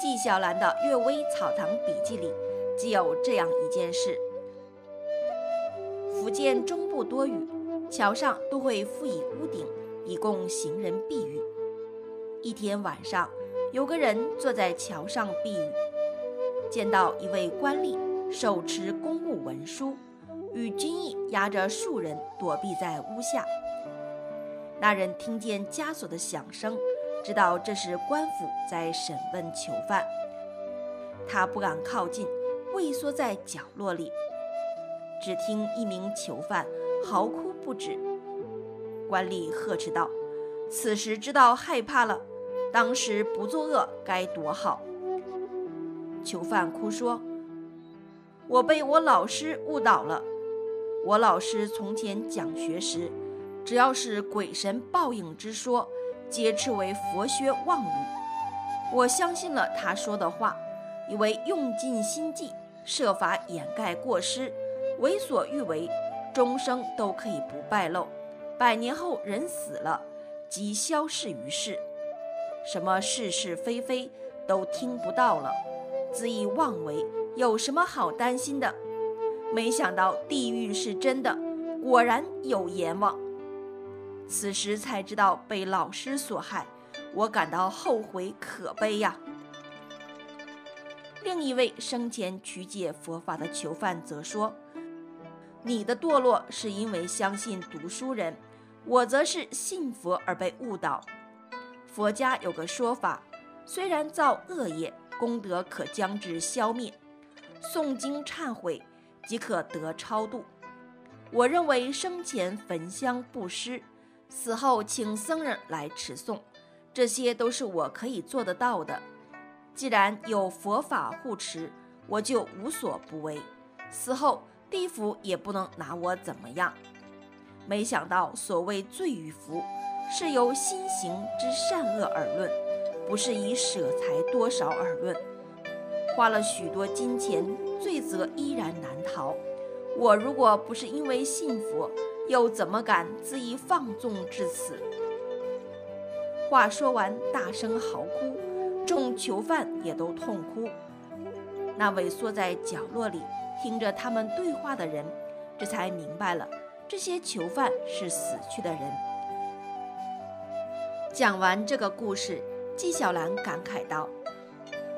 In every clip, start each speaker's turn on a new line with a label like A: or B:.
A: 纪晓岚的《阅微草堂笔记》里，既有这样一件事：福建中部多雨，桥上都会附以屋顶，以供行人避雨。一天晚上，有个人坐在桥上避雨，见到一位官吏手持公务文书，与军役押着数人躲避在屋下。那人听见枷锁的响声，知道这是官府在审问囚犯，他不敢靠近，畏缩在角落里。只听一名囚犯嚎哭不止。官吏呵斥道：“此时知道害怕了，当时不作恶该多好。”囚犯哭说：“我被我老师误导了。我老师从前讲学时。”只要是鬼神报应之说，皆斥为佛学妄语。我相信了他说的话，以为用尽心计，设法掩盖过失，为所欲为，终生都可以不败露。百年后人死了，即消逝于世，什么是是非非都听不到了，恣意妄为，有什么好担心的？没想到地狱是真的，果然有阎王。此时才知道被老师所害，我感到后悔可悲呀。另一位生前曲解佛法的囚犯则说：“你的堕落是因为相信读书人，我则是信佛而被误导。佛家有个说法，虽然造恶业，功德可将之消灭；诵经忏悔，即可得超度。我认为生前焚香布施。”死后请僧人来持诵，这些都是我可以做得到的。既然有佛法护持，我就无所不为。死后地府也不能拿我怎么样。没想到所谓罪与福，是由心行之善恶而论，不是以舍财多少而论。花了许多金钱，罪责依然难逃。我如果不是因为信佛，又怎么敢恣意放纵至此？话说完，大声嚎哭，众囚犯也都痛哭。那萎缩在角落里听着他们对话的人，这才明白了，这些囚犯是死去的人。讲完这个故事，纪晓岚感慨道：“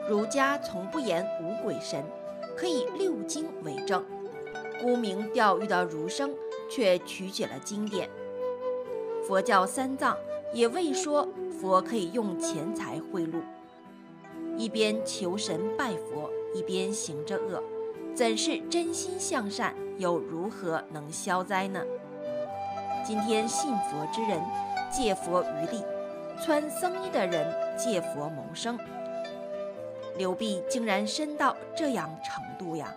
A: 儒家从不言无鬼神，可以六经为证。沽名钓誉的儒生。”却曲解了经典。佛教三藏也未说佛可以用钱财贿赂，一边求神拜佛，一边行着恶，怎是真心向善？又如何能消灾呢？今天信佛之人借佛于利，穿僧衣的人借佛谋生，流弊竟然深到这样程度呀！